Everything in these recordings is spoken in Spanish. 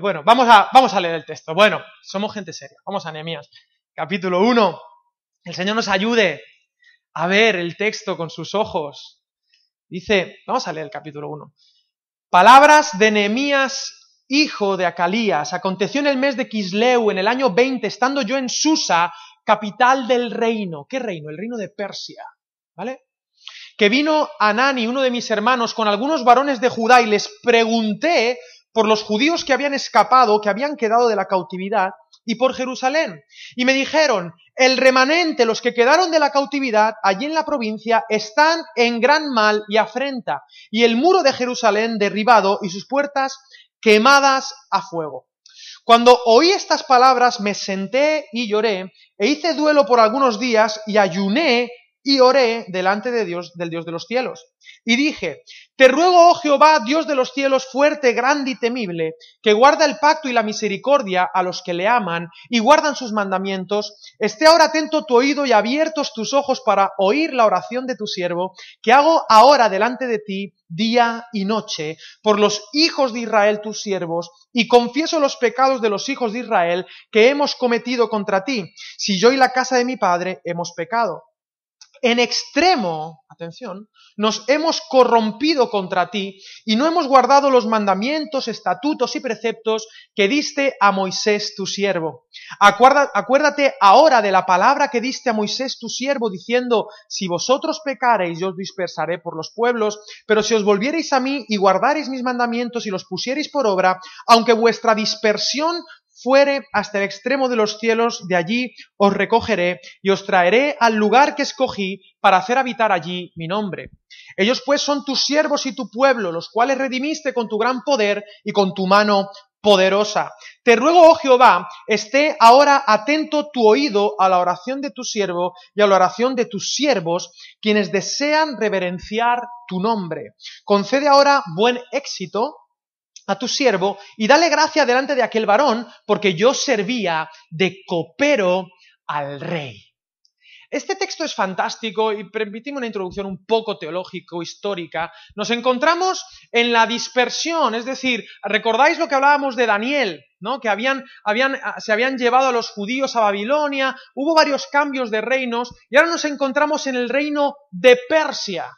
Bueno, vamos a, vamos a leer el texto. Bueno, somos gente seria. Vamos a Nehemías. Capítulo 1. El Señor nos ayude a ver el texto con sus ojos. Dice, vamos a leer el capítulo 1. Palabras de Nehemías, hijo de Acalías. Aconteció en el mes de Kisleu, en el año 20, estando yo en Susa, capital del reino. ¿Qué reino? El reino de Persia. ¿Vale? Que vino Anani, uno de mis hermanos, con algunos varones de Judá y les pregunté por los judíos que habían escapado, que habían quedado de la cautividad, y por Jerusalén. Y me dijeron, el remanente, los que quedaron de la cautividad allí en la provincia, están en gran mal y afrenta, y el muro de Jerusalén derribado y sus puertas quemadas a fuego. Cuando oí estas palabras me senté y lloré, e hice duelo por algunos días y ayuné y oré delante de Dios, del Dios de los cielos. Y dije, te ruego, oh Jehová, Dios de los cielos, fuerte, grande y temible, que guarda el pacto y la misericordia a los que le aman y guardan sus mandamientos, esté ahora atento tu oído y abiertos tus ojos para oír la oración de tu siervo, que hago ahora delante de ti día y noche, por los hijos de Israel tus siervos, y confieso los pecados de los hijos de Israel que hemos cometido contra ti, si yo y la casa de mi padre hemos pecado en extremo, atención, nos hemos corrompido contra ti y no hemos guardado los mandamientos, estatutos y preceptos que diste a Moisés tu siervo. Acuérdate ahora de la palabra que diste a Moisés tu siervo diciendo, si vosotros pecareis yo os dispersaré por los pueblos, pero si os volviereis a mí y guardareis mis mandamientos y los pusiereis por obra, aunque vuestra dispersión fuere hasta el extremo de los cielos, de allí os recogeré y os traeré al lugar que escogí para hacer habitar allí mi nombre. Ellos pues son tus siervos y tu pueblo, los cuales redimiste con tu gran poder y con tu mano poderosa. Te ruego, oh Jehová, esté ahora atento tu oído a la oración de tu siervo y a la oración de tus siervos, quienes desean reverenciar tu nombre. Concede ahora buen éxito a tu siervo y dale gracia delante de aquel varón, porque yo servía de copero al rey. Este texto es fantástico y permitimos una introducción un poco teológico-histórica. Nos encontramos en la dispersión, es decir, ¿recordáis lo que hablábamos de Daniel? ¿no? Que habían, habían, se habían llevado a los judíos a Babilonia, hubo varios cambios de reinos y ahora nos encontramos en el reino de Persia.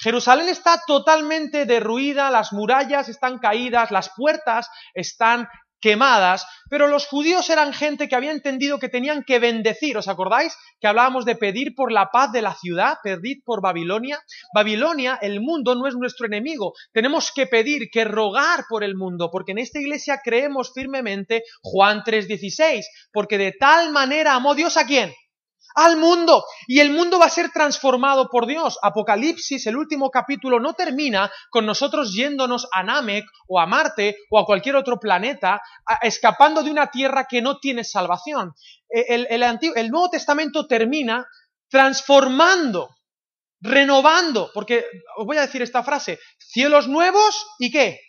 Jerusalén está totalmente derruida, las murallas están caídas, las puertas están quemadas, pero los judíos eran gente que había entendido que tenían que bendecir. ¿Os acordáis que hablábamos de pedir por la paz de la ciudad, pedir por Babilonia? Babilonia, el mundo no es nuestro enemigo. Tenemos que pedir, que rogar por el mundo, porque en esta iglesia creemos firmemente Juan 3:16, porque de tal manera amó Dios a quién? Al mundo y el mundo va a ser transformado por Dios. Apocalipsis, el último capítulo, no termina con nosotros yéndonos a Namek o a Marte o a cualquier otro planeta, escapando de una tierra que no tiene salvación. E, el, el Nuevo Testamento termina transformando, renovando, porque os voy a decir esta frase, cielos nuevos y qué?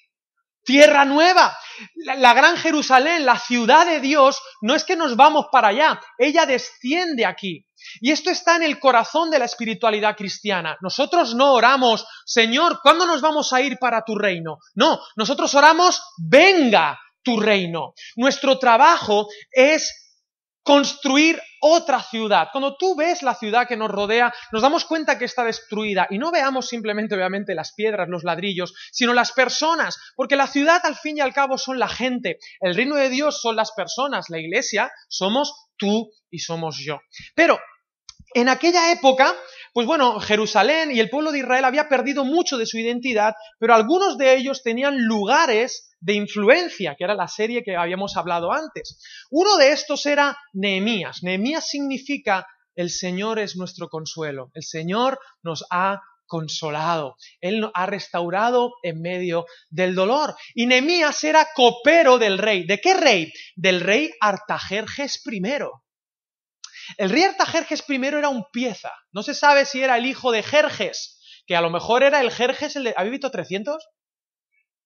Tierra nueva. La, gran Jerusalén, la ciudad de Dios, no es que nos vamos para allá, ella desciende aquí. Y esto está en el corazón de la espiritualidad cristiana. Nosotros no oramos, Señor, ¿cuándo nos vamos a ir para tu reino? No, nosotros oramos, venga tu reino. Nuestro trabajo es construir otra ciudad. Cuando tú ves la ciudad que nos rodea, nos damos cuenta que está destruida y no veamos simplemente, obviamente, las piedras, los ladrillos, sino las personas, porque la ciudad al fin y al cabo son la gente, el reino de Dios son las personas, la iglesia somos tú y somos yo. Pero en aquella época, pues bueno, Jerusalén y el pueblo de Israel había perdido mucho de su identidad, pero algunos de ellos tenían lugares de influencia, que era la serie que habíamos hablado antes. Uno de estos era Nehemías. Nehemías significa el Señor es nuestro consuelo, el Señor nos ha consolado, Él ha restaurado en medio del dolor. Y Nehemías era copero del rey. ¿De qué rey? Del rey Artajerjes I. El rey Artajerjes I era un pieza. No se sabe si era el hijo de Jerjes, que a lo mejor era el Jerjes, el de... ¿Habéis visto 300?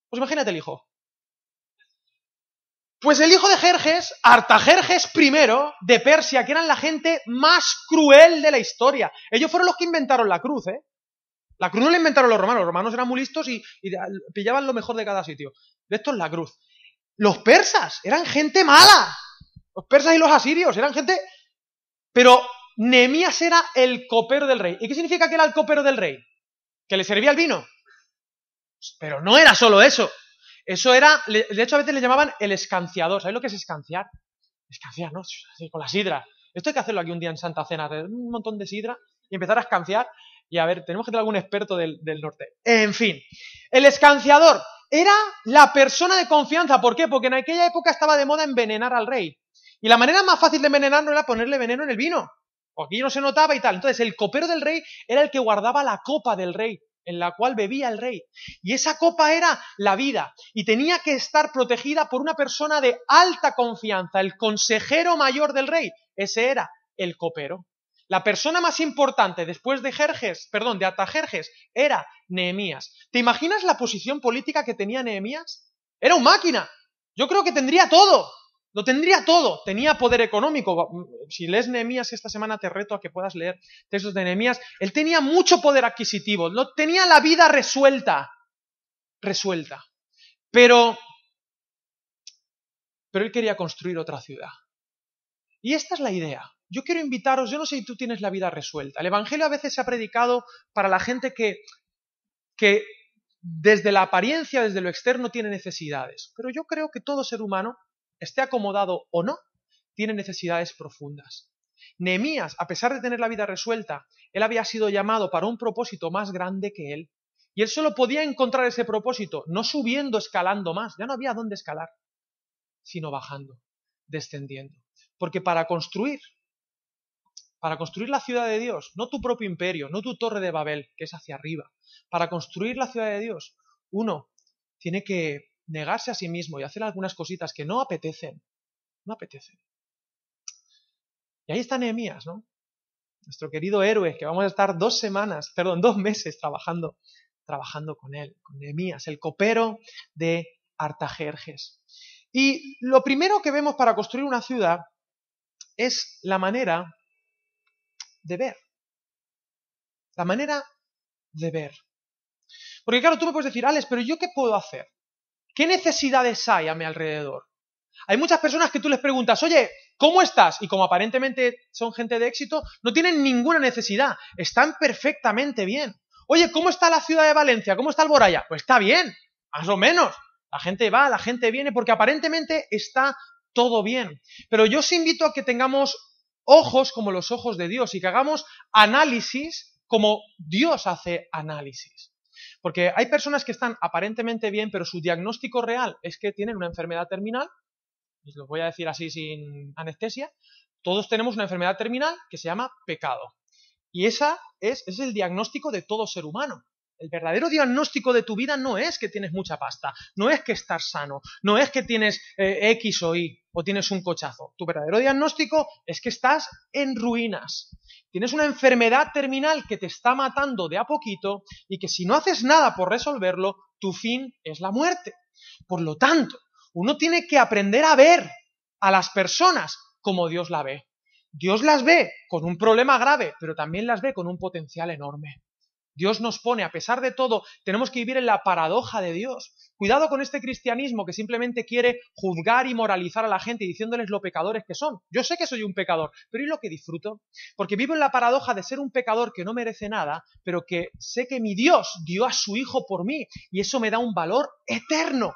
Pues imagínate el hijo. Pues el hijo de Jerjes, Artajerjes I de Persia, que eran la gente más cruel de la historia. Ellos fueron los que inventaron la cruz, ¿eh? La cruz no la inventaron los romanos, los romanos eran muy listos y, pillaban lo mejor de cada sitio. De esto es la cruz. los persas eran gente mala. Los persas y los asirios eran gente... Pero Nehemías era el copero del rey. ¿Y qué significa que era el copero del rey? ¿Que le servía el vino? Pero no era solo eso. Eso era, de hecho a veces le llamaban el escanciador. ¿Sabéis lo que es escanciar? Escanciar, ¿no? Con la sidra. Esto hay que hacerlo aquí un día en Santa Cena, un montón de sidra y empezar a escanciar. Y a ver, tenemos que tener algún experto del, del norte. En fin, el escanciador era la persona de confianza. ¿Por qué? Porque en aquella época estaba de moda envenenar al rey. Y la manera más fácil de envenenarlo era ponerle veneno en el vino. Aquí no se notaba y tal. Entonces, el copero del rey era el que guardaba la copa del rey, en la cual bebía el rey. Y esa copa era la vida. Y tenía que estar protegida por una persona de alta confianza, el consejero mayor del rey. Ese era el copero. La persona más importante después de Jerjes, perdón, de Atajerjes, era Nehemías. ¿Te imaginas la posición política que tenía Nehemías? Era un máquina. Yo creo que tendría todo. Lo tendría todo. Tenía poder económico. Si lees Nehemías esta semana te reto a que puedas leer textos de Nehemías. Él tenía mucho poder adquisitivo. Lo, tenía la vida resuelta. Resuelta. Pero, pero él quería construir otra ciudad. Y esta es la idea. Yo quiero invitaros, yo no sé si tú tienes la vida resuelta. El Evangelio a veces se ha predicado para la gente que, que desde la apariencia, desde lo externo, tiene necesidades. Pero yo creo que todo ser humano, esté acomodado o no, tiene necesidades profundas. Nehemías, a pesar de tener la vida resuelta, él había sido llamado para un propósito más grande que él. Y él solo podía encontrar ese propósito, no subiendo, escalando más, ya no había dónde escalar, sino bajando, descendiendo. Porque para construir para construir la ciudad de Dios, no tu propio imperio, no tu torre de Babel, que es hacia arriba. Para construir la ciudad de Dios, uno tiene que negarse a sí mismo y hacer algunas cositas que no apetecen. No apetecen. Y ahí está Nehemías, ¿no? Nuestro querido héroe, que vamos a estar dos semanas, perdón, dos meses trabajando, trabajando con él, con Nehemías, el copero de Artajerjes. Y lo primero que vemos para construir una ciudad es la manera de ver. La manera de ver. Porque claro, tú me puedes decir, Alex, pero ¿yo qué puedo hacer? ¿Qué necesidades hay a mi alrededor? Hay muchas personas que tú les preguntas, oye, ¿cómo estás? Y como aparentemente son gente de éxito, no tienen ninguna necesidad, están perfectamente bien. Oye, ¿cómo está la ciudad de Valencia? ¿Cómo está el Boraya? Pues está bien, más o menos. La gente va, la gente viene, porque aparentemente está todo bien. Pero yo os invito a que tengamos ojos como los ojos de Dios y que hagamos análisis como Dios hace análisis. Porque hay personas que están aparentemente bien, pero su diagnóstico real es que tienen una enfermedad terminal, y lo voy a decir así sin anestesia, todos tenemos una enfermedad terminal que se llama pecado. Y esa es, es el diagnóstico de todo ser humano. El verdadero diagnóstico de tu vida no es que tienes mucha pasta, no es que estás sano, no es que tienes eh, X o Y o tienes un cochazo. Tu verdadero diagnóstico es que estás en ruinas. Tienes una enfermedad terminal que te está matando de a poquito y que si no haces nada por resolverlo, tu fin es la muerte. Por lo tanto, uno tiene que aprender a ver a las personas como Dios la ve. Dios las ve con un problema grave, pero también las ve con un potencial enorme. Dios nos pone, a pesar de todo, tenemos que vivir en la paradoja de Dios. Cuidado con este cristianismo que simplemente quiere juzgar y moralizar a la gente diciéndoles lo pecadores que son. Yo sé que soy un pecador, pero ¿y lo que disfruto? Porque vivo en la paradoja de ser un pecador que no merece nada, pero que sé que mi Dios dio a su Hijo por mí y eso me da un valor eterno.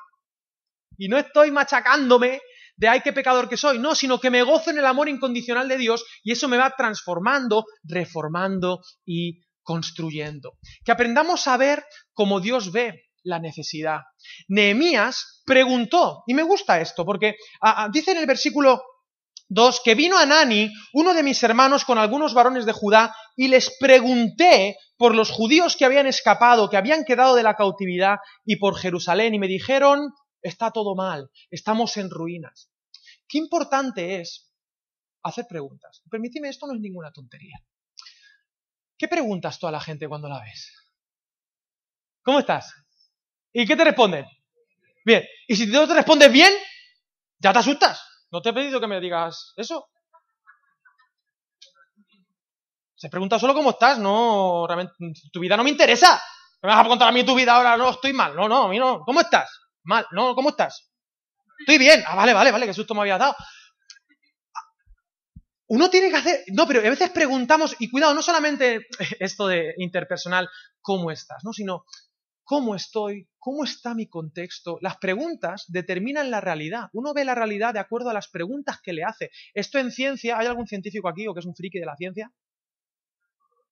Y no estoy machacándome de ay qué pecador que soy, no, sino que me gozo en el amor incondicional de Dios y eso me va transformando, reformando y construyendo. Que aprendamos a ver cómo Dios ve la necesidad. Nehemías preguntó, y me gusta esto, porque dice en el versículo 2 que vino Anani, uno de mis hermanos, con algunos varones de Judá, y les pregunté por los judíos que habían escapado, que habían quedado de la cautividad, y por Jerusalén, y me dijeron, está todo mal, estamos en ruinas. Qué importante es hacer preguntas. Permíteme, esto no es ninguna tontería. ¿Qué preguntas tú a la gente cuando la ves? ¿Cómo estás? ¿Y qué te responden? Bien. Y si no te respondes bien, ya te asustas. No te he pedido que me digas eso. Se pregunta solo cómo estás, no, realmente, tu vida no me interesa. ¿Me vas a contar a mí tu vida ahora? No, estoy mal. No, no, a mí no. ¿Cómo estás? Mal. No, ¿cómo estás? Estoy bien. Ah, vale, vale, vale, qué susto me había dado. Uno tiene que hacer, no, pero a veces preguntamos, y cuidado, no solamente esto de interpersonal, ¿cómo estás? ¿no? Sino, ¿cómo estoy? ¿Cómo está mi contexto? Las preguntas determinan la realidad. Uno ve la realidad de acuerdo a las preguntas que le hace. Esto en ciencia, ¿hay algún científico aquí o que es un friki de la ciencia?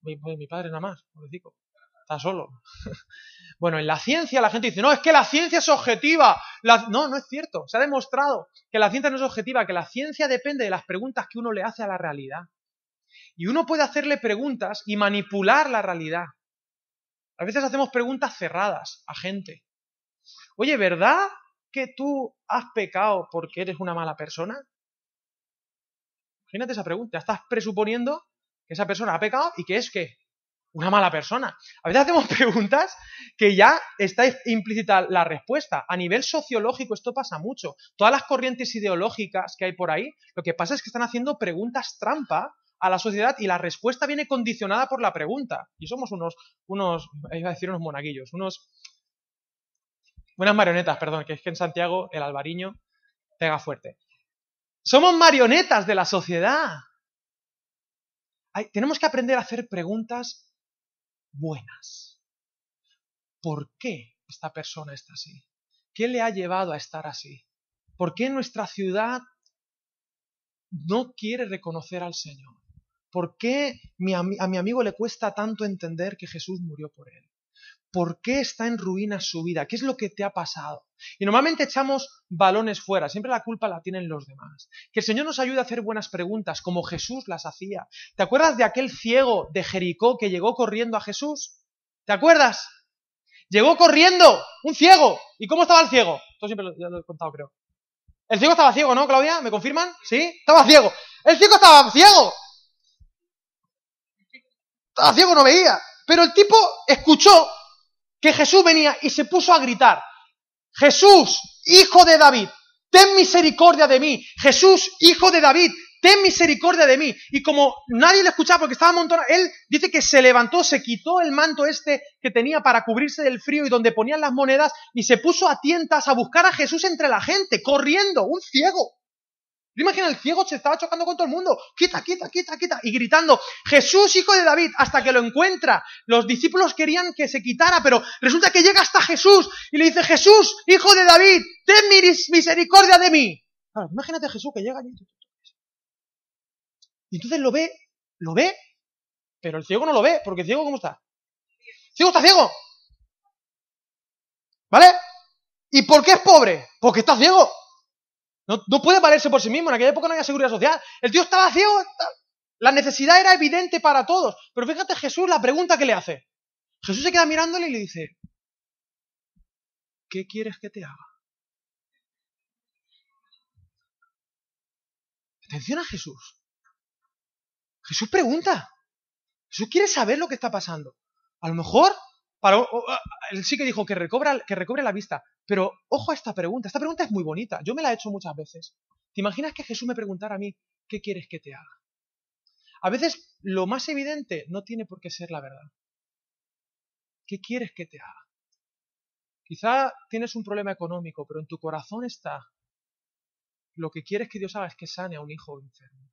Mi, mi padre nada más, digo. Está solo. bueno, en la ciencia la gente dice, no, es que la ciencia es objetiva. No, no es cierto. Se ha demostrado que la ciencia no es objetiva, que la ciencia depende de las preguntas que uno le hace a la realidad. Y uno puede hacerle preguntas y manipular la realidad. A veces hacemos preguntas cerradas a gente. Oye, ¿verdad que tú has pecado porque eres una mala persona? Imagínate esa pregunta. Estás presuponiendo que esa persona ha pecado y que es que una mala persona. A veces hacemos preguntas que ya está implícita la respuesta. A nivel sociológico esto pasa mucho. Todas las corrientes ideológicas que hay por ahí, lo que pasa es que están haciendo preguntas trampa a la sociedad y la respuesta viene condicionada por la pregunta. Y somos unos, unos, iba a decir unos monaguillos, unos, unas marionetas, perdón, que es que en Santiago el albariño pega fuerte. Somos marionetas de la sociedad. tenemos que aprender a hacer preguntas buenas. ¿Por qué esta persona está así? ¿Qué le ha llevado a estar así? ¿Por qué nuestra ciudad no quiere reconocer al Señor? ¿Por qué a mi amigo le cuesta tanto entender que Jesús murió por él? ¿Por qué está en ruinas su vida? ¿Qué es lo que te ha pasado? Y normalmente echamos balones fuera, siempre la culpa la tienen los demás. Que el Señor nos ayude a hacer buenas preguntas, como Jesús las hacía. ¿Te acuerdas de aquel ciego de Jericó que llegó corriendo a Jesús? ¿Te acuerdas? Llegó corriendo, un ciego. ¿Y cómo estaba el ciego? Esto siempre lo, ya lo he contado, creo. El ciego estaba ciego, ¿no, Claudia? ¿Me confirman? ¿Sí? Estaba ciego. El ciego estaba ciego. Estaba ciego, no veía. Pero el tipo escuchó que Jesús venía y se puso a gritar, Jesús, hijo de David, ten misericordia de mí. Jesús, hijo de David, ten misericordia de mí. Y como nadie le escuchaba porque estaba amontonado, él dice que se levantó, se quitó el manto este que tenía para cubrirse del frío y donde ponían las monedas y se puso a tientas a buscar a Jesús entre la gente, corriendo, un ciego. Imagina, el ciego se estaba chocando con todo el mundo. Quita, quita, quita, quita. Y gritando, Jesús, hijo de David, hasta que lo encuentra. Los discípulos querían que se quitara, pero resulta que llega hasta Jesús y le dice, Jesús, hijo de David, ten misericordia de mí. imagínate a Jesús que llega allí. Y entonces lo ve, lo ve, pero el ciego no lo ve, porque el ciego, ¿cómo está? Ciego está ciego. ¿Vale? ¿Y por qué es pobre? Porque está ciego. No, puede valerse por sí mismo. En aquella época no había seguridad social. El tío estaba ciego. La necesidad era evidente para todos. Pero fíjate Jesús la pregunta que le hace. Jesús se queda mirándole y le dice, ¿qué quieres que te haga? Atención a Jesús. Jesús pregunta. Jesús quiere saber lo que está pasando. A lo mejor él sí que dijo que, recobra, que recobre la vista, pero ojo a esta pregunta. Esta pregunta es muy bonita. Yo me la he hecho muchas veces. ¿Te imaginas que Jesús me preguntara a mí, ¿qué quieres que te haga? A veces lo más evidente no tiene por qué ser la verdad. ¿Qué quieres que te haga? Quizá tienes un problema económico, pero en tu corazón está lo que quieres que Dios haga es que sane a un hijo enfermo.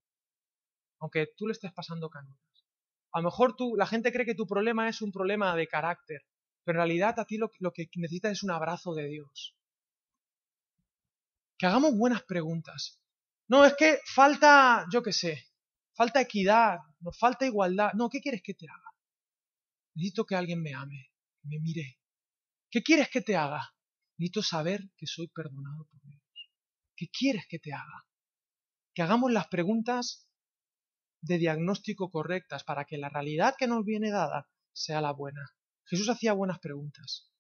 Aunque tú le estés pasando canutas. A lo mejor tú, la gente cree que tu problema es un problema de carácter, pero en realidad a ti lo, que necesitas es un abrazo de Dios. Que hagamos buenas preguntas. No, es que falta, yo qué sé, falta equidad, nos falta igualdad. No, ¿qué quieres que te haga? Necesito que alguien me ame, me mire. ¿Qué quieres que te haga? Necesito saber que soy perdonado por Dios. ¿Qué quieres que te haga? Que hagamos las preguntas de diagnóstico correctas para que la realidad que nos viene dada sea la buena. Jesús hacía buenas preguntas.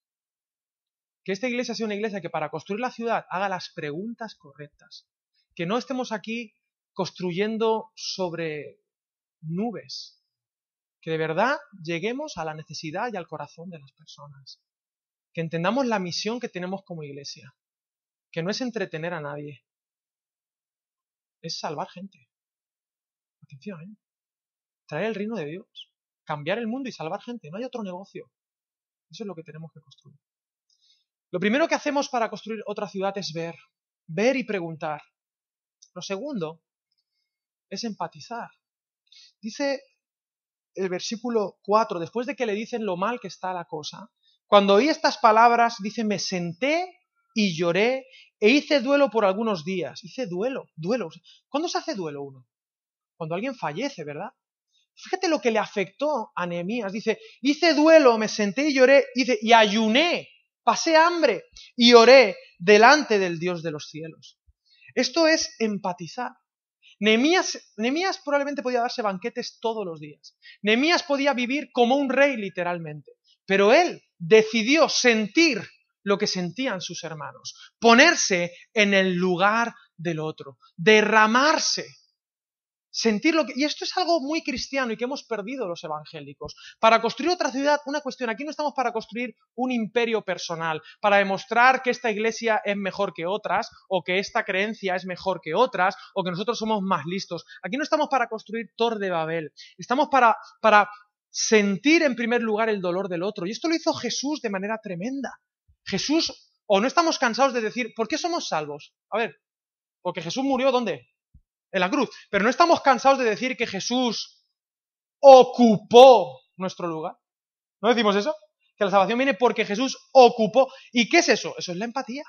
Que esta iglesia sea una iglesia que para construir la ciudad haga las preguntas correctas. Que no estemos aquí construyendo sobre nubes. Que de verdad lleguemos a la necesidad y al corazón de las personas. Que entendamos la misión que tenemos como iglesia. Que no es entretener a nadie. Es salvar gente. Atención, ¿eh? Traer el reino de Dios. Cambiar el mundo y salvar gente. No hay otro negocio. Eso es lo que tenemos que construir. Lo primero que hacemos para construir otra ciudad es ver. ver y preguntar. Lo segundo es empatizar. Dice el versículo 4, después de que le dicen lo mal que está la cosa, cuando oí estas palabras, dice, me senté y lloré e hice duelo por algunos días. Hice duelo, duelo. ¿Cuándo se hace duelo uno? Cuando alguien fallece, ¿verdad? Fíjate lo que le afectó a Nehemías. Dice, hice duelo, me senté y lloré, dice, y ayuné, pasé hambre y oré delante del Dios de los cielos. Esto es empatizar. Nehemías, probablemente podía darse banquetes todos los días. Nehemías podía vivir como un rey literalmente. Pero él decidió sentir lo que sentían sus hermanos, ponerse en el lugar del otro, derramarse sentir lo que... Y esto es algo muy cristiano y que hemos perdido los evangélicos. Para construir otra ciudad, una cuestión, aquí no estamos para construir un imperio personal, para demostrar que esta iglesia es mejor que otras, o que esta creencia es mejor que otras, o que nosotros somos más listos. Aquí no estamos para construir Tor de Babel, estamos para, para sentir en primer lugar el dolor del otro. Y esto lo hizo Jesús de manera tremenda. Jesús, o no estamos cansados de decir, ¿por qué somos salvos? A ver, porque Jesús murió ¿dónde? En la cruz. Pero no estamos cansados de decir que Jesús ocupó nuestro lugar. ¿No decimos eso? Que la salvación viene porque Jesús ocupó. ¿Y qué es eso? Eso es la empatía.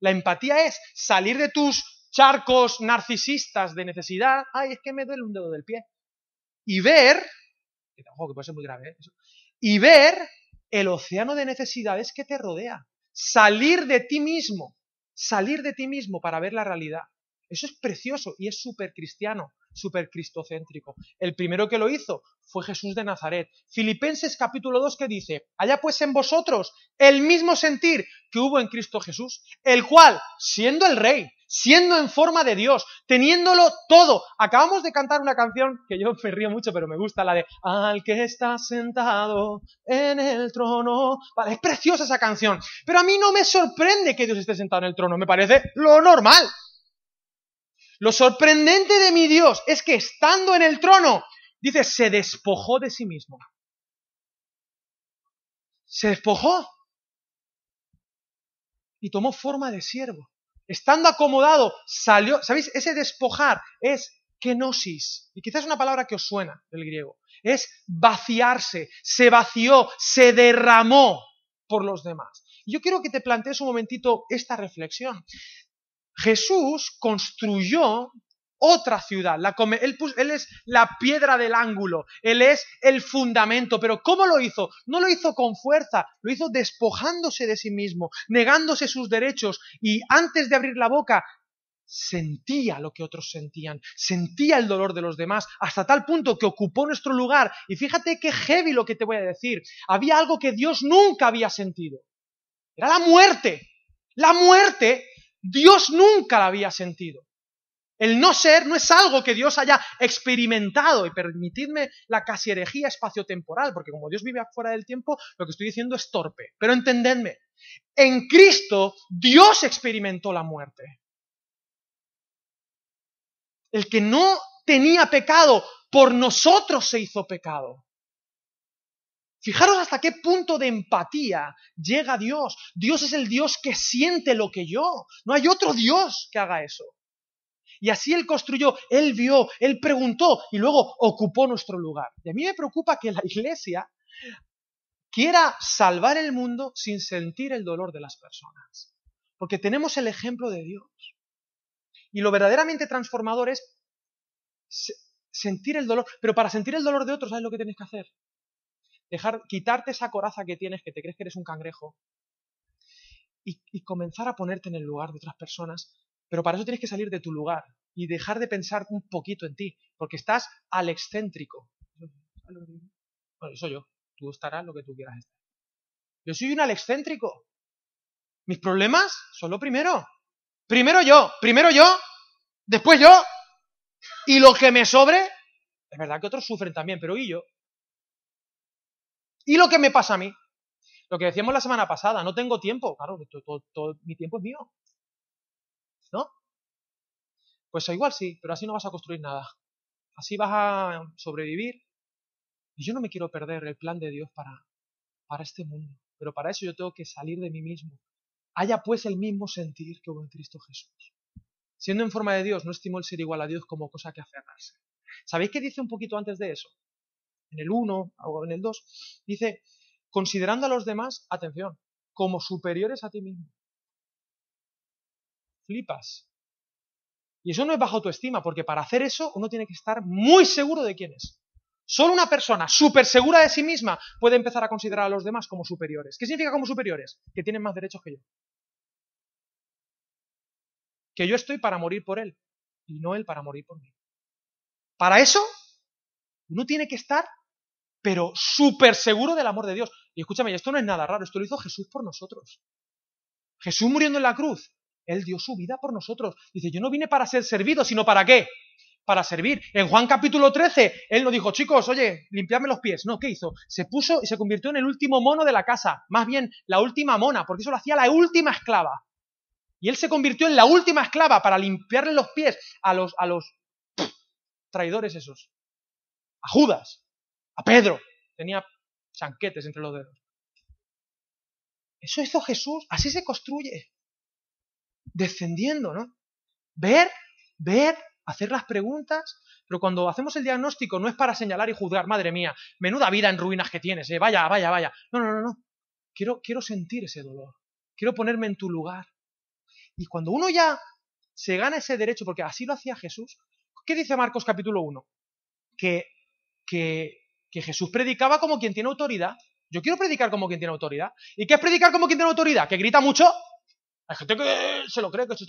La empatía es salir de tus charcos narcisistas de necesidad. Ay, es que me duele un dedo del pie. Y ver, que puede ser muy grave, ¿eh? y ver el océano de necesidades que te rodea. Salir de ti mismo, salir de ti mismo para ver la realidad. Eso es precioso y es súper cristiano, súper cristocéntrico. El primero que lo hizo fue Jesús de Nazaret. Filipenses capítulo 2 que dice, allá pues en vosotros el mismo sentir que hubo en Cristo Jesús, el cual, siendo el rey, siendo en forma de Dios, teniéndolo todo. Acabamos de cantar una canción que yo me río mucho, pero me gusta, la de Al que está sentado en el trono. Vale, es preciosa esa canción, pero a mí no me sorprende que Dios esté sentado en el trono, me parece lo normal. Lo sorprendente de mi Dios es que estando en el trono, dice, se despojó de sí mismo. Se despojó y tomó forma de siervo. Estando acomodado, salió, ¿sabéis? Ese despojar es kenosis. Y quizás es una palabra que os suena del griego. Es vaciarse, se vació, se derramó por los demás. Yo quiero que te plantees un momentito esta reflexión. Jesús construyó otra ciudad. él, es la piedra del ángulo, Él es el fundamento. Pero ¿cómo lo hizo? No lo hizo con fuerza, lo hizo despojándose de sí mismo, negándose sus derechos y antes de abrir la boca sentía lo que otros sentían, sentía el dolor de los demás, hasta tal punto que ocupó nuestro lugar. Y fíjate qué heavy lo que te voy a decir. Había algo que Dios nunca había sentido. Era la muerte. La muerte Dios nunca la había sentido. El no ser no es algo que Dios haya experimentado, y permitidme la casi herejía espaciotemporal, porque como Dios vive afuera del tiempo, lo que estoy diciendo es torpe. Pero entendedme, en Cristo Dios experimentó la muerte. El que no tenía pecado, por nosotros se hizo pecado. Fijaros hasta qué punto de empatía llega Dios. Dios es el Dios que siente lo que yo. No hay otro Dios que haga eso. Y así Él construyó, Él vio, Él preguntó y luego ocupó nuestro lugar. Y a mí me preocupa que la Iglesia quiera salvar el mundo sin sentir el dolor de las personas. Porque tenemos el ejemplo de Dios. Y lo verdaderamente transformador es sentir el dolor. Pero para sentir el dolor de otros, ¿sabes lo que tienes que hacer? Dejar, quitarte esa coraza que tienes, que te crees que eres un cangrejo, y, comenzar a ponerte en el lugar de otras personas, pero para eso tienes que salir de tu lugar y dejar de pensar un poquito en ti, porque estás al excéntrico. Bueno, soy yo. Tú estarás lo que tú quieras estar. Yo soy un al excéntrico. Mis problemas son lo primero. Primero yo, primero yo, después yo. Y lo que me sobre, es verdad que otros sufren también, pero ¿y yo? ¿Y lo que me pasa a mí? Lo que decíamos la semana pasada, no tengo tiempo. Claro, todo, mi tiempo es mío. ¿No? Pues igual sí, pero así no vas a construir nada. Así vas a sobrevivir. Y yo no me quiero perder el plan de Dios para, para este mundo. Pero para eso yo tengo que salir de mí mismo haya pues el mismo sentir que hubo en Cristo Jesús. Siendo en forma de Dios, no estimó el ser igual a Dios como cosa que aferrarse. ¿Sabéis qué dice un poquito antes de eso? En el 1 o en el 2, dice, considerando a los demás, atención, como superiores a ti mismo. Flipas. Y eso no es bajo autoestima, porque para hacer eso uno tiene que estar muy seguro de quién es. Solo una persona súper segura de sí misma puede empezar a considerar a los demás como superiores. ¿Qué significa como superiores? Que tienen más derechos que yo. Que yo estoy para morir por él y no él para morir por mí. Para eso, uno tiene que estar, pero súper seguro del amor de Dios. Y escúchame, esto no es nada raro, esto lo hizo Jesús por nosotros. Jesús muriendo en la cruz, Él dio su vida por nosotros. Dice, yo no vine para ser servido, sino para qué? Para servir. En Juan capítulo 13, Él no dijo, chicos, oye, limpiadme los pies. No, ¿qué hizo? Se puso y se convirtió en el último mono de la casa. Más bien, la última mona, porque eso lo hacía la última esclava. Y Él se convirtió en la última esclava para limpiarle los pies a los, a los traidores esos. A Judas, a Pedro. Tenía chanquetes entre los dedos. Eso hizo Jesús, así se construye. Descendiendo, ¿no? Ver, ver, hacer las preguntas, pero cuando hacemos el diagnóstico no es para señalar y juzgar, madre mía, menuda vida en ruinas que tienes, eh, vaya, vaya, vaya. No, no, no, no. Quiero, quiero sentir ese dolor. Quiero ponerme en tu lugar. Y cuando uno ya se gana ese derecho, porque así lo hacía Jesús, ¿Qué dice Marcos capítulo 1? Que, que, que Jesús predicaba como quien tiene autoridad. Yo quiero predicar como quien tiene autoridad. ¿Y qué es predicar como quien tiene autoridad? ¿Que grita mucho? Hay gente que se lo cree que así.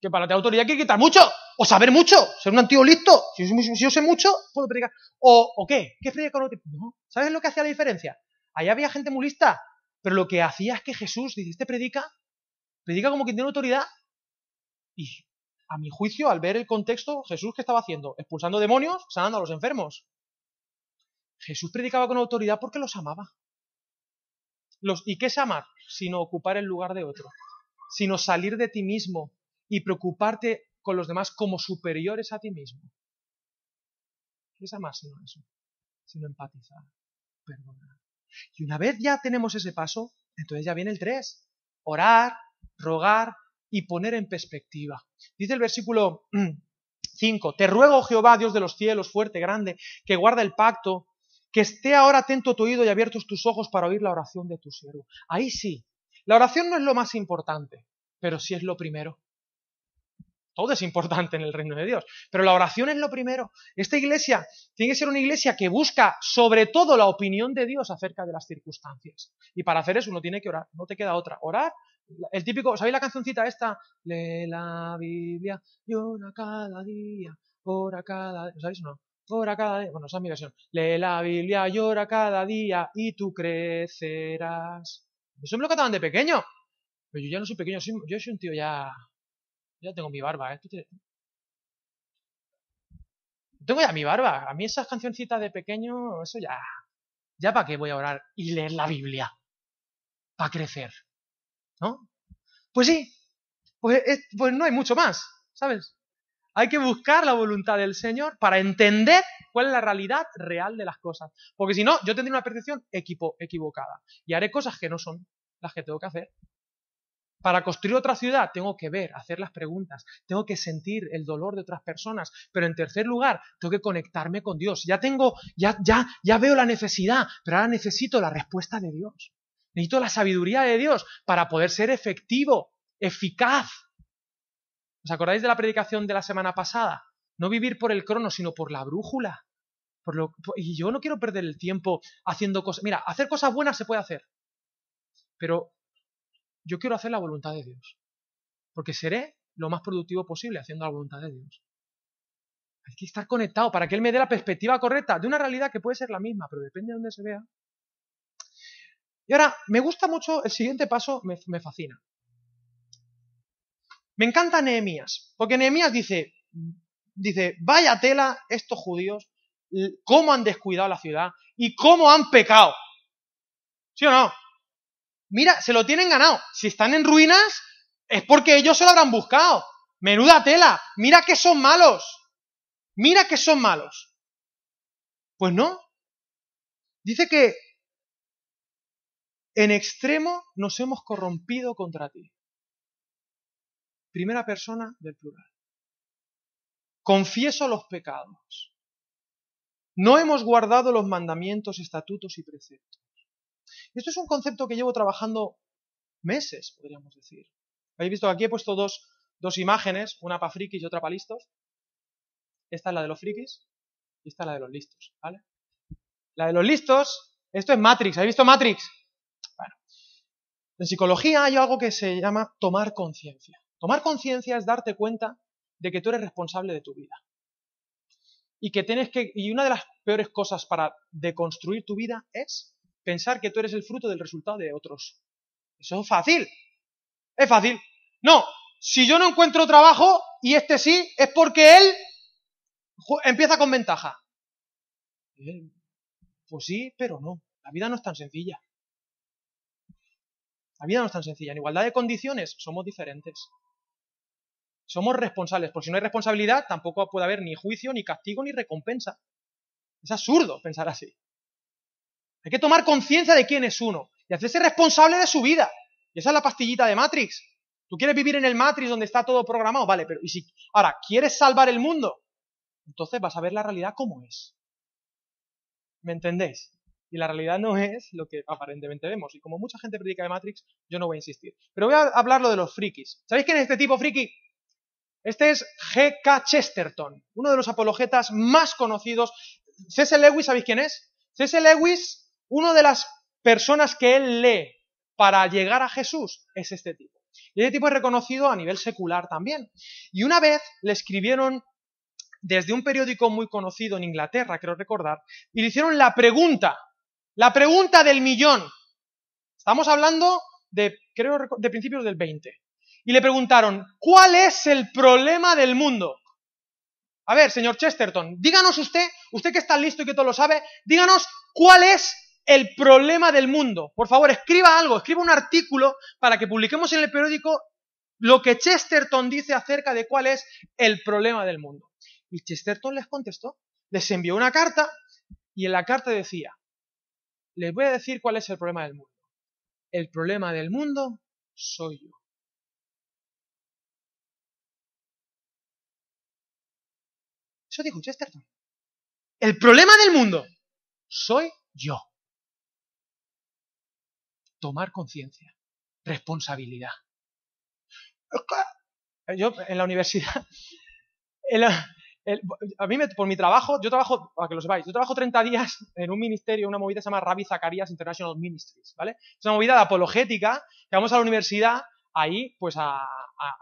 Que para tener autoridad hay que gritar mucho. O saber mucho. Ser un antiguo listo. Si, yo sé mucho, puedo predicar. ¿O, ¿O qué? ¿Qué es predicar como No. ¿Sabes lo que hacía la diferencia? Allá había gente muy lista. Pero lo que hacía es que Jesús, dice, este predica, predica como quien tiene autoridad. Y a mi juicio, al ver el contexto, Jesús ¿qué estaba haciendo? Expulsando demonios, sanando a los enfermos. Jesús predicaba con autoridad porque los amaba. Los, ¿Y qué es amar? Sino ocupar el lugar de otro. Sino salir de ti mismo y preocuparte con los demás como superiores a ti mismo. ¿Qué es amar sino eso? Sino empatizar, perdonar. Y una vez ya tenemos ese paso, entonces ya viene el 3. Orar, rogar, y poner en perspectiva. Dice el versículo 5, te ruego, Jehová, Dios de los cielos, fuerte, grande, que guarda el pacto, que esté ahora atento tu oído y abiertos tus ojos para oír la oración de tu siervo. Ahí sí, la oración no es lo más importante, pero sí es lo primero. Todo es importante en el reino de Dios, pero la oración es lo primero. Esta iglesia tiene que ser una iglesia que busca sobre todo la opinión de Dios acerca de las circunstancias. Y para hacer eso uno tiene que orar, no te queda otra. Orar el típico, ¿sabéis la cancioncita esta? Lee la Biblia y ora cada día, ora cada día, ¿sabéis no? Ora cada bueno, esa es mi versión. Lee la Biblia y ora cada día y tú crecerás. Eso me lo cantaban de pequeño. Pero yo ya no soy pequeño, yo soy un tío ya... Ya tengo mi barba, ¿eh? Tengo ya mi barba. A mí esas cancioncitas de pequeño, eso ya... ¿Ya para qué voy a orar y leer la Biblia? Para crecer. ¿no? Pues sí, pues, pues no hay mucho más, ¿sabes? Hay que buscar la voluntad del Señor para entender cuál es la realidad real de las cosas. Porque si no, yo tendré una percepción equivocada y haré cosas que no son las que tengo que hacer. Para construir otra ciudad tengo que ver, hacer las preguntas, tengo que sentir el dolor de otras personas, pero en tercer lugar tengo que conectarme con Dios. Ya tengo, ya, ya, ya veo la necesidad, pero ahora necesito la respuesta de Dios. Necesito la sabiduría de Dios para poder ser efectivo, eficaz. ¿Os acordáis de la predicación de la semana pasada? No vivir por el crono, sino por la brújula. Por lo, y yo no quiero perder el tiempo haciendo cosas. Mira, hacer cosas buenas se puede hacer. Pero yo quiero hacer la voluntad de Dios. Porque seré lo más productivo posible haciendo la voluntad de Dios. Hay que estar conectado para que Él me dé la perspectiva correcta de una realidad que puede ser la misma, pero depende de dónde se vea. Y ahora, me gusta mucho el siguiente paso, me, fascina. Me encanta Nehemías, porque Nehemías dice, dice, vaya tela estos judíos, cómo han descuidado la ciudad y cómo han pecado. ¿Sí o no? Mira, se lo tienen ganado. Si están en ruinas, es porque ellos se lo habrán buscado. Menuda tela. Mira que son malos. Mira que son malos. Pues no. Dice que en extremo nos hemos corrompido contra ti. Primera persona del plural. Confieso los pecados. No hemos guardado los mandamientos, estatutos y preceptos. Esto es un concepto que llevo trabajando meses, podríamos decir. Habéis visto que aquí he puesto dos, dos imágenes, una para frikis y otra para listos. Esta es la de los frikis y esta es la de los listos, ¿vale? La de los listos, esto es Matrix. ¿Habéis visto Matrix? Bueno, en psicología hay algo que se llama tomar conciencia. Tomar conciencia es darte cuenta de que tú eres responsable de tu vida. Y que tienes que, y una de las peores cosas para deconstruir tu vida es pensar que tú eres el fruto del resultado de otros. Eso es fácil. Es fácil. No, si yo no encuentro trabajo y este sí, es porque él empieza con ventaja. Eh, pues sí, pero no. La vida no es tan sencilla. La vida no es tan sencilla. En igualdad de condiciones somos diferentes. Somos responsables, porque si no hay responsabilidad tampoco puede haber ni juicio, ni castigo, ni recompensa. Es absurdo pensar así. Hay que tomar conciencia de quién es uno y hacerse responsable de su vida. Y esa es la pastillita de Matrix. ¿Tú quieres vivir en el Matrix donde está todo programado? Vale, pero ¿y si ahora quieres salvar el mundo? Entonces vas a ver la realidad como es. ¿Me entendéis? Y la realidad no es lo que aparentemente vemos. Y como mucha gente predica de Matrix, yo no voy a insistir. Pero voy a hablar lo de los frikis. ¿Sabéis quién es este tipo friki? Este es G.K. Chesterton, uno de los apologetas más conocidos. C.S. Lewis, ¿sabéis quién es? C.S. Lewis, una de las personas que él lee para llegar a Jesús es este tipo. Y este tipo es reconocido a nivel secular también. Y una vez le escribieron desde un periódico muy conocido en Inglaterra, creo recordar, y le hicieron la pregunta, la pregunta del millón. Estamos hablando de, creo, de principios del 20 y le preguntaron, ¿cuál es el problema del mundo? A ver, señor Chesterton, díganos usted, usted que está listo y que todo lo sabe, díganos cuál es el problema del mundo. Por favor, escriba algo, escriba un artículo para que publiquemos en el periódico lo que Chesterton dice acerca de cuál es el problema del mundo. Y Chesterton les contestó, les envió una carta y en la carta decía, les voy a decir cuál es el problema del mundo. El problema del mundo soy yo. Dijo Chesterton. El problema del mundo soy yo. Tomar conciencia, responsabilidad. Yo en la universidad, a mí por mi trabajo, yo trabajo, para que lo sepáis, yo trabajo 30 días en un ministerio, una movida que se llama Rabbi Zacarias International Ministries, ¿vale? Es una movida de apologética que vamos a la universidad ahí pues a,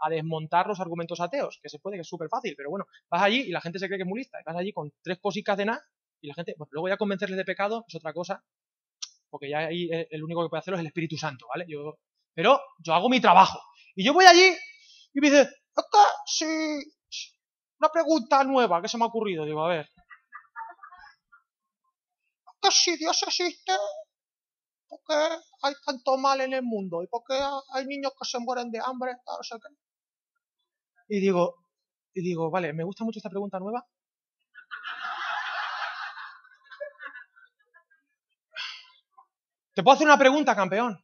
desmontar los argumentos ateos, que se puede, que es súper fácil, pero bueno, vas allí y la gente se cree que es muy lista, y vas allí con tres cositas de nada y la gente, bueno, luego ya convencerles de pecado es otra cosa, porque ya ahí el único que puede hacerlo es el Espíritu Santo, ¿vale? Yo, pero yo hago mi trabajo. Y yo voy allí y me dice, acá sí, una pregunta nueva que se me ha ocurrido. Digo, a ver. ¿Acá si Dios existe? ¿Por qué hay tanto mal en el mundo? ¿Y por qué hay niños que se mueren de hambre? Y digo, y digo, vale, me gusta mucho esta pregunta nueva. ¿Te puedo hacer una pregunta, campeón?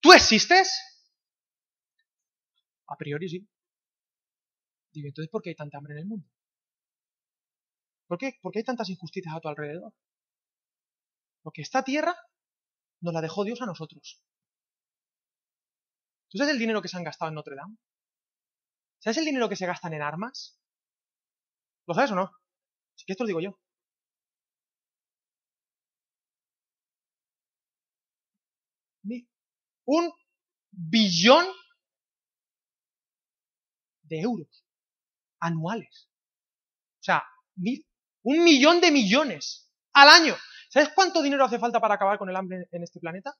¿Tú existes? A priori sí. Digo, entonces, ¿por qué hay tanta hambre en el mundo? ¿Por qué, ¿Por qué hay tantas injusticias a tu alrededor? Porque esta tierra nos la dejó Dios a nosotros. ¿Tú sabes el dinero que se han gastado en Notre Dame? ¿Sabes el dinero que se gastan en armas? ¿Lo sabes o no? Si que esto lo digo yo. Un billón de euros anuales. O sea, un millón de millones al año. ¿Sabes cuánto dinero hace falta para acabar con el hambre en este planeta?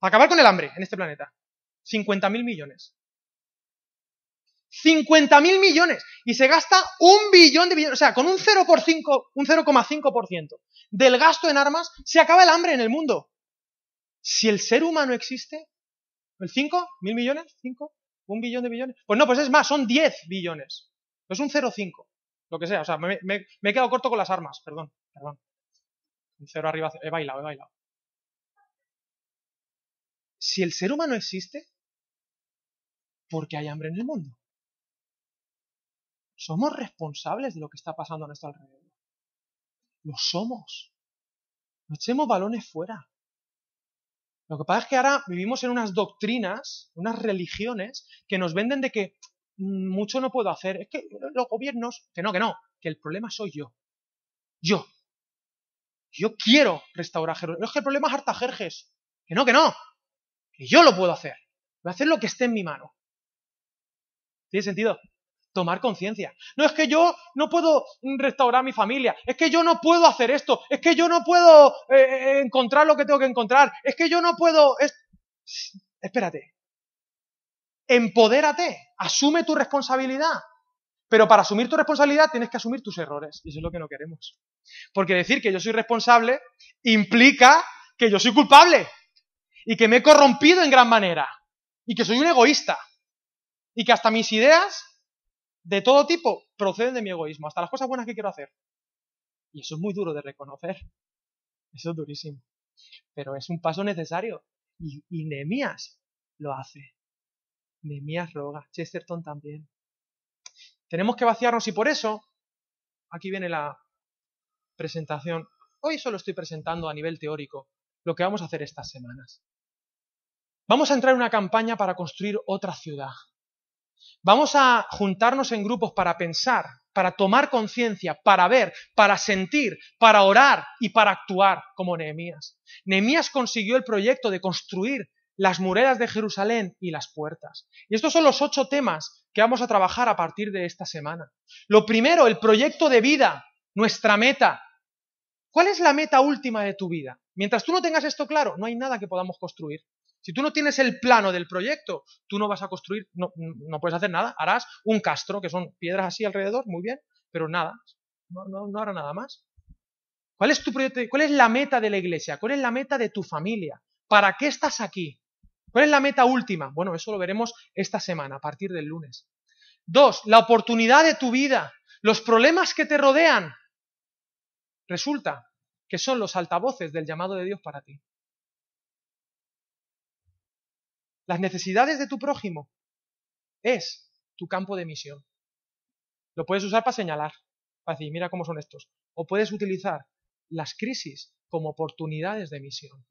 Acabar con el hambre en este planeta. 50.000 millones. 50.000 millones. Y se gasta un billón de billones. O sea, con un 0,5% un 0,5% del gasto en armas se acaba el hambre en el mundo. Si el ser humano existe, ¿el 5? ¿Mil millones? ¿5? ¿Un billón de billones? Pues no, pues es más, son 10 billones. Es un 0,5 lo que sea. O sea, me, he quedado corto con las armas, perdón, perdón. Cero arriba, he bailado, he bailado. si el ser humano existe, porque hay hambre en el mundo. Somos responsables de lo que está pasando a nuestro alrededor. Lo somos. No echemos balones fuera. Lo que pasa es que ahora vivimos en unas doctrinas, unas religiones, que nos venden de que mucho no puedo hacer. Es que los gobiernos, que no, que no, que el problema soy yo. Yo. Yo quiero restaurar Jerusalén. Es que el problema es Artajerjes. Que no, que no. Que yo lo puedo hacer. Voy a hacer lo que esté en mi mano. ¿Tiene sentido? Tomar conciencia. No es que yo no puedo restaurar mi familia. Es que yo no puedo hacer esto. Es que yo no puedo eh, eh, encontrar lo que tengo que encontrar. Es que yo no puedo... Espérate. Empodérate. Asume tu responsabilidad. Pero para asumir tu responsabilidad tienes que asumir tus errores. Y eso es lo que no queremos. Porque decir que yo soy responsable implica que yo soy culpable. Y que me he corrompido en gran manera. Y que soy un egoísta y que hasta mis ideas de todo tipo proceden de mi egoísmo, hasta las cosas buenas que quiero hacer. Y eso es muy duro de reconocer. Eso es durísimo. Pero es un paso necesario. Y, y lo hace. Nehemías roga. Chesterton también. Tenemos que vaciarnos y por eso, aquí viene la presentación. Hoy solo estoy presentando a nivel teórico lo que vamos a hacer estas semanas. Vamos a entrar en una campaña para construir otra ciudad. Vamos a juntarnos en grupos para pensar, para tomar conciencia, para ver, para sentir, para orar y para actuar como Nehemías. Nehemías consiguió el proyecto de construir las murallas de Jerusalén y las puertas. Y estos son los ocho temas que vamos a trabajar a partir de esta semana. Lo primero, el proyecto de vida, nuestra meta. ¿Cuál es la meta última de tu vida? Mientras tú no tengas esto claro, no hay nada que podamos construir. Si tú no tienes el plano del proyecto, tú no vas a construir, no, puedes hacer nada. Harás un castro, que son piedras así alrededor, muy bien, pero nada, no, no, hará nada más. ¿Cuál es tu proyecto? ¿Cuál es la meta de la iglesia? ¿Cuál es la meta de tu familia? ¿Para qué estás aquí? ¿Cuál es la meta última? Bueno, eso lo veremos esta semana, a partir del lunes. Dos, la oportunidad de tu vida, los problemas que te rodean. Resulta que son los altavoces del llamado de Dios para ti. Las necesidades de tu prójimo es tu campo de misión. Lo puedes usar para señalar, para decir, mira cómo son estos. O puedes utilizar las crisis como oportunidades de misión.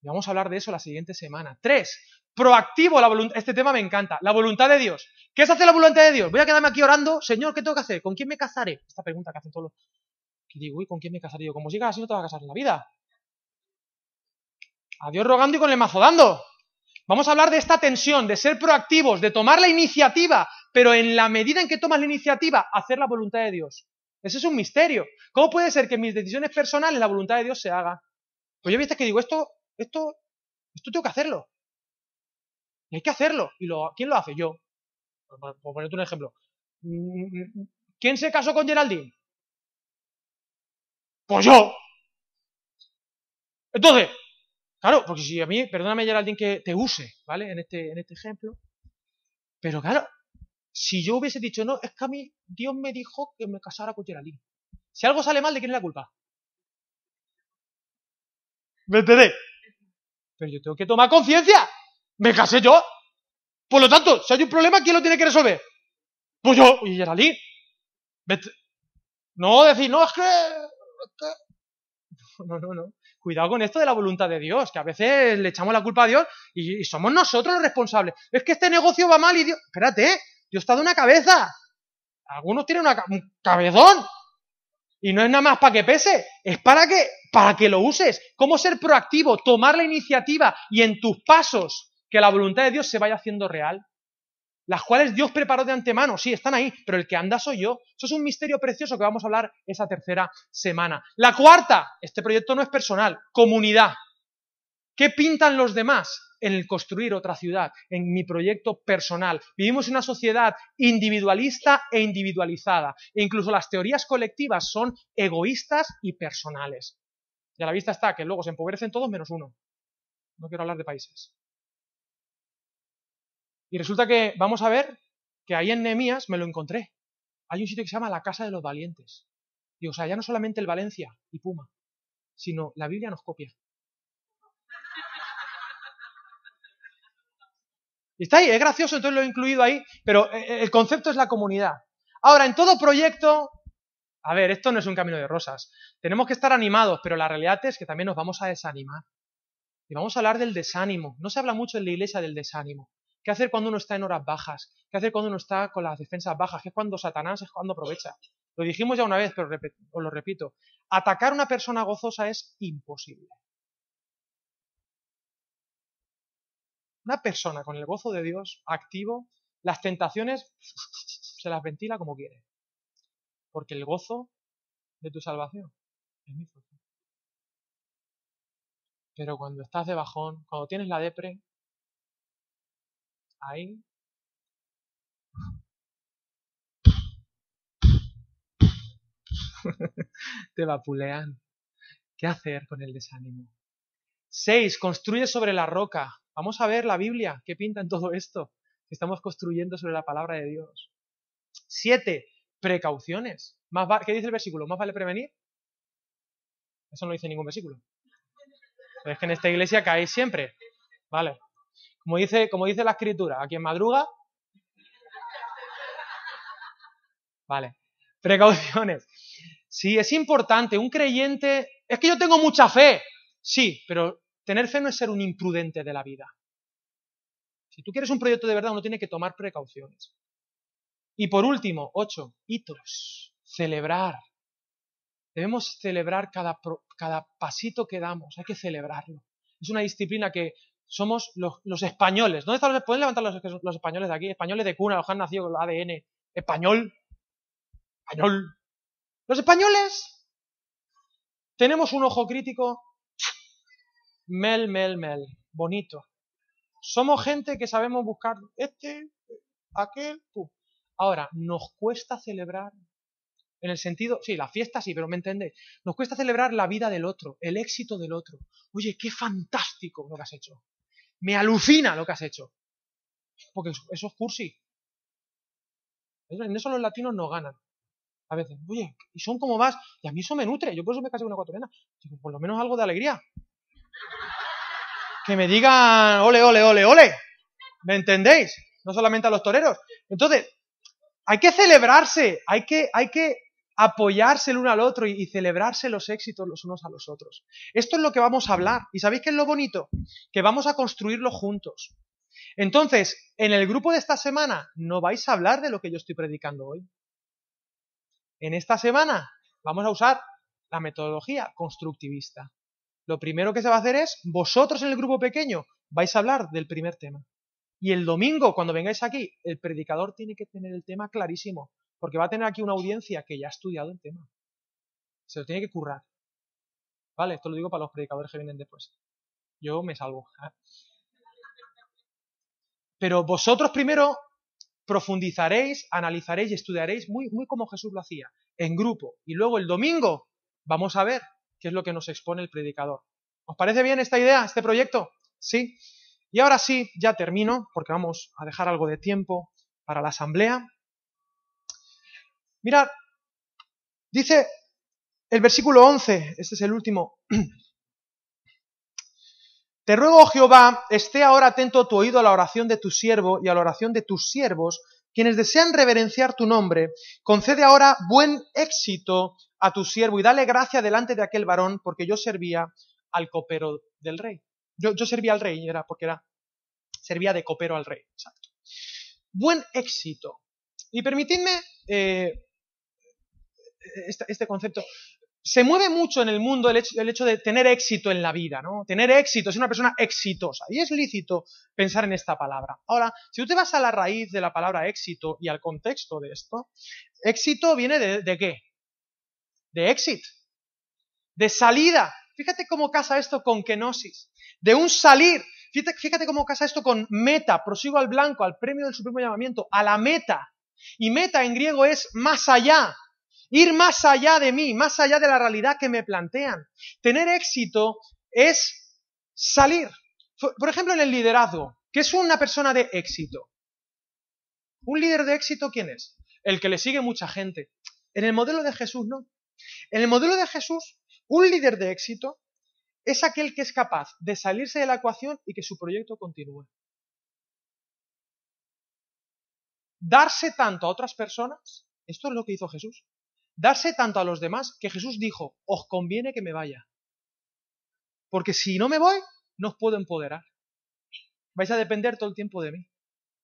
Y vamos a hablar de eso la siguiente semana. Tres, proactivo la voluntad. Este tema me encanta. La voluntad de Dios. ¿Qué es hacer la voluntad de Dios? Voy a quedarme aquí orando. Señor, ¿qué tengo que hacer? ¿Con quién me casaré? Esta pregunta que hacen todos los... Que digo, uy, ¿con quién me casaré yo? Como sigas así no te vas a casar en la vida. A Dios rogando y con el mazo dando. Vamos a hablar de esta tensión, de ser proactivos, de tomar la iniciativa, pero en la medida en que tomas la iniciativa, hacer la voluntad de Dios. Ese es un misterio. ¿Cómo puede ser que en mis decisiones personales la voluntad de Dios se haga? Pues yo veces que digo, esto, esto, esto tengo que hacerlo. Y hay que hacerlo. ¿Y lo, quién lo hace? Yo. Por, ponerte un ejemplo. ¿Quién se casó con Geraldine? Pues yo. Entonces, Claro, porque si a mí, perdóname alguien que te use, ¿vale? En este, en este ejemplo. Pero claro, si yo hubiese dicho, no, es que a mí Dios me dijo que me casara con Geraldine. Si algo sale mal, ¿de quién es la culpa? ¿Me entendés? Pero yo tengo que tomar conciencia. Me casé yo. Por lo tanto, si hay un problema, ¿quién lo tiene que resolver? Pues yo y Geraldine. No decir, no, es que... No, no, no cuidado con esto de la voluntad de Dios, que a veces le echamos la culpa a Dios y, somos nosotros los responsables. Es que este negocio va mal y Dios... Espérate, Dios está de una cabeza. Algunos tienen una, un cabezón. Y no es nada más para que pese, es para que, para que lo uses. ¿Cómo ser proactivo? Tomar la iniciativa y en tus pasos que la voluntad de Dios se vaya haciendo real las cuales Dios preparó de antemano, sí, están ahí, pero el que anda soy yo. Eso es un misterio precioso que vamos a hablar esa tercera semana. La cuarta, este proyecto no es personal, comunidad. ¿Qué pintan los demás en el construir otra ciudad, en mi proyecto personal? Vivimos en una sociedad individualista e individualizada, e incluso las teorías colectivas son egoístas y personales. Y a la vista está que luego se empobrecen todos menos uno. No quiero hablar de países. Y resulta que vamos a ver que ahí en Nehemías me lo encontré. Hay un sitio que se llama la Casa de los Valientes. Y o sea, ya no solamente el Valencia y Puma, sino la Biblia nos copia. Y está ahí, es gracioso, entonces lo he incluido ahí, pero eh, eh, el concepto es la comunidad. Ahora, en todo proyecto, a ver, esto no es un camino de rosas. Tenemos que estar animados, pero la realidad es que también nos vamos a desanimar. Y vamos a hablar del desánimo. No se habla mucho en la iglesia del desánimo. ¿Qué hacer cuando uno está en horas bajas? ¿Qué hacer cuando uno está con las defensas bajas? ¿Qué es cuando Satanás es cuando aprovecha? Lo dijimos ya una vez, pero os lo repito. Atacar a una persona gozosa es imposible. Una persona con el gozo de Dios activo, las tentaciones se las ventila como quiere. Porque el gozo de tu salvación es mi fuerza. Pero cuando estás de bajón, cuando tienes la depre, ahí te vapulean. ¿Qué hacer con el desánimo? 6. Construye sobre la roca. Vamos a ver la Biblia, qué pinta en todo esto. Estamos construyendo sobre la palabra de Dios. Siete, precauciones. Más ¿Qué dice el versículo? ¿Más vale prevenir? Eso no dice ningún versículo. es que en esta iglesia caéis siempre. Vale. Como dice, como dice la escritura, a quien madruga. Vale. Precauciones. Sí, es importante. Un creyente. Es que yo tengo mucha fe. Sí, pero Tener fe no es ser un imprudente de la vida. Si tú quieres un proyecto de verdad, uno tiene que tomar precauciones. Y por último, ocho, hitos. Celebrar. Debemos celebrar cada, cada pasito que damos, hay que celebrarlo. Es una disciplina que somos los, españoles. ¿Dónde están los ¿Pueden levantar los, españoles de aquí? Españoles de cuna, los han nacido con el ADN. Español. Español. Los españoles tenemos un ojo crítico mel, mel, mel, bonito. Somos gente que sabemos buscar este, aquel, Ahora, nos cuesta celebrar, en el sentido, sí, la fiesta sí, pero me entendéis, nos cuesta celebrar la vida del otro, el éxito del otro. Oye, qué fantástico lo que has hecho. Me alucina lo que has hecho. Porque eso es cursi. En eso los latinos no ganan. A veces, oye, y son como más, y a mí eso me nutre, yo por eso me casé con una ecuatoriana. Por lo menos algo de alegría que me digan ole, ole, ole, ole. ¿Me entendéis? No solamente a los toreros. Entonces, hay que celebrarse, hay que, hay que apoyarse el uno al otro y, celebrarse los éxitos los unos a los otros. Esto es lo que vamos a hablar. ¿Y sabéis qué es lo bonito? Que vamos a construirlo juntos. Entonces, en el grupo de esta semana no vais a hablar de lo que yo estoy predicando hoy. En esta semana vamos a usar la metodología constructivista lo primero que se va a hacer es, vosotros en el grupo pequeño vais a hablar del primer tema. Y el domingo, cuando vengáis aquí, el predicador tiene que tener el tema clarísimo, porque va a tener aquí una audiencia que ya ha estudiado el tema. Se lo tiene que currar. ¿Vale? Esto lo digo para los predicadores que vienen después. Yo me salvo. Pero vosotros primero profundizaréis, analizaréis y estudiaréis muy, muy como Jesús lo hacía, en grupo. Y luego el domingo vamos a ver que es lo que nos expone el predicador. ¿Os parece bien esta idea, este proyecto? Sí. Y ahora sí, ya termino, porque vamos a dejar algo de tiempo para la asamblea. Mirad, dice el versículo 11, este es el último. Te ruego, Jehová, esté ahora atento tu oído a la oración de tu siervo y a la oración de tus siervos, quienes desean reverenciar tu nombre. Concede ahora buen éxito a tu siervo y dale gracia delante de aquel varón, porque yo servía al copero del rey. Yo, servía al rey, era porque era, servía de copero al rey. Exacto. Buen éxito. Y permitidme eh, este, concepto. Se mueve mucho en el mundo el hecho, el hecho, de tener éxito en la vida, ¿no? Tener éxito, ser una persona exitosa. Y es lícito pensar en esta palabra. Ahora, si tú te vas a la raíz de la palabra éxito y al contexto de esto, éxito viene de qué? De exit, de salida. Fíjate cómo casa esto con kenosis, de un salir. Fíjate, cómo casa esto con meta, prosigo al blanco, al premio del supremo llamamiento, a la meta. Y meta en griego es más allá, ir más allá de mí, más allá de la realidad que me plantean. Tener éxito es salir. Por ejemplo, en el liderazgo, ¿qué es una persona de éxito? ¿Un líder de éxito quién es? El que le sigue mucha gente. En el modelo de Jesús no. En el modelo de Jesús, un líder de éxito es aquel que es capaz de salirse de la ecuación y que su proyecto continúe. darse tanto a otras personas, esto es lo que hizo Jesús, darse tanto a los demás que Jesús dijo, os conviene que me vaya. Porque si no me voy, no os puedo empoderar. Vais a depender todo el tiempo de mí.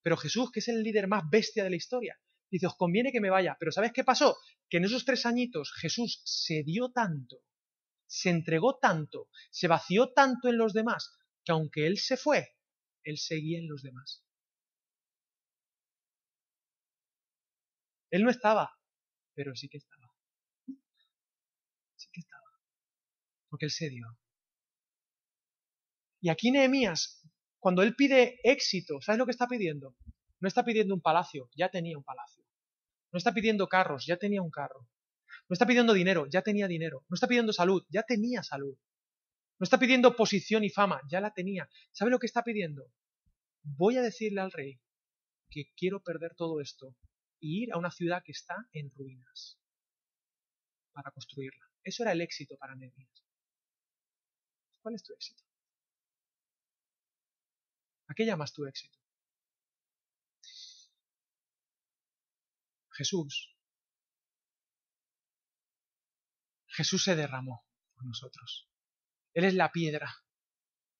Pero Jesús, que es el líder más bestia de la historia, dice, os conviene que me vaya. Pero ¿sabes qué pasó? Que en esos tres añitos Jesús se dio tanto, se entregó tanto, se vació tanto en los demás, que aunque Él se fue, Él seguía en los demás. Él no estaba, pero sí que estaba. Sí que estaba. Porque Él se dio. Y aquí Nehemías, cuando él pide éxito, ¿sabes lo que está pidiendo? No está pidiendo un palacio, ya tenía un palacio. No está pidiendo carros, ya tenía un carro. No está pidiendo dinero, ya tenía dinero. No está pidiendo salud, ya tenía salud. No está pidiendo posición y fama, ya la tenía. ¿Sabe lo que está pidiendo? Voy a decirle al rey que quiero perder todo esto y ir a una ciudad que está en ruinas para construirla. Eso era el éxito para Nehemías. ¿Cuál es tu éxito? ¿A qué llamas tu éxito? Jesús. Jesús se derramó por nosotros. Él es la piedra,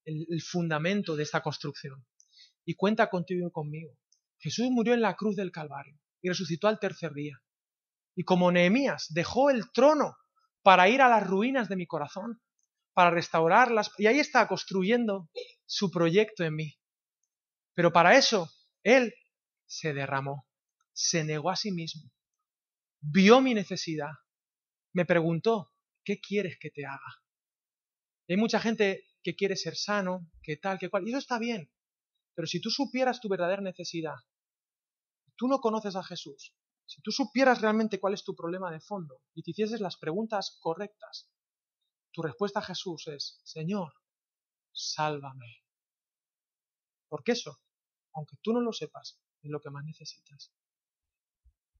el, fundamento de esta construcción. Y cuenta contigo y conmigo. Jesús murió en la cruz del Calvario y resucitó al tercer día. Y como Nehemías dejó el trono para ir a las ruinas de mi corazón, para restaurarlas, y ahí está construyendo su proyecto en mí. Pero para eso, Él se derramó, se negó a sí mismo, vio mi necesidad, me preguntó, ¿qué quieres que te haga? Hay mucha gente que quiere ser sano, que tal, que cual, y eso está bien. Pero si tú supieras tu verdadera necesidad, tú no conoces a Jesús, si tú supieras realmente cuál es tu problema de fondo y te hicieses las preguntas correctas, tu respuesta a Jesús es, Señor, sálvame. Porque eso, aunque tú no lo sepas, es lo que más necesitas.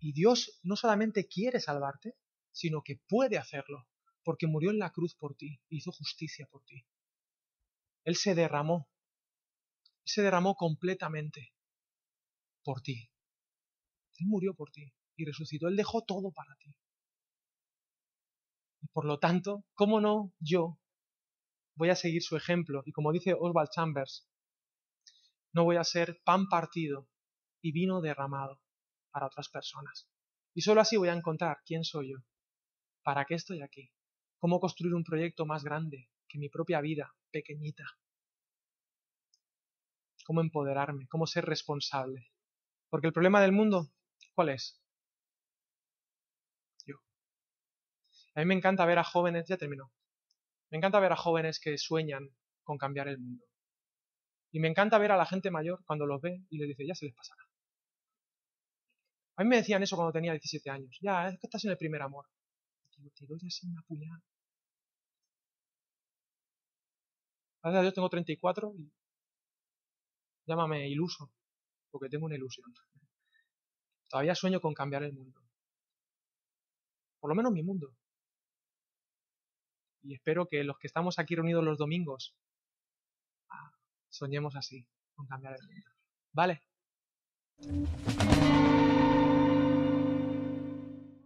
Y Dios no solamente quiere salvarte, sino que puede hacerlo, porque murió en la cruz por ti, hizo justicia por ti. Él se derramó, se derramó completamente por ti. Él murió por ti y resucitó. Él dejó todo para ti. Y por lo tanto, ¿cómo no yo voy a seguir su ejemplo? Y como dice Oswald Chambers, no voy a ser pan partido y vino derramado para otras personas. Y solo así voy a encontrar quién soy yo, para qué estoy aquí, cómo construir un proyecto más grande que mi propia vida pequeñita, cómo empoderarme, cómo ser responsable. Porque el problema del mundo ¿Cuál es? Yo. A mí me encanta ver a jóvenes, ya terminó, me encanta ver a jóvenes que sueñan con cambiar el mundo. Y me encanta ver a la gente mayor cuando los ve y les dice, ya se les pasará. A mí me decían eso cuando tenía 17 años. Ya, es que estás en el primer amor. Digo, te doy así una puñada. Gracias a Dios tengo 34 y llámame iluso, porque tengo una ilusión. Todavía sueño con cambiar el mundo. Por lo menos mi mundo. Y espero que los que estamos aquí reunidos los domingos ah, soñemos así, con cambiar el mundo. ¿Vale?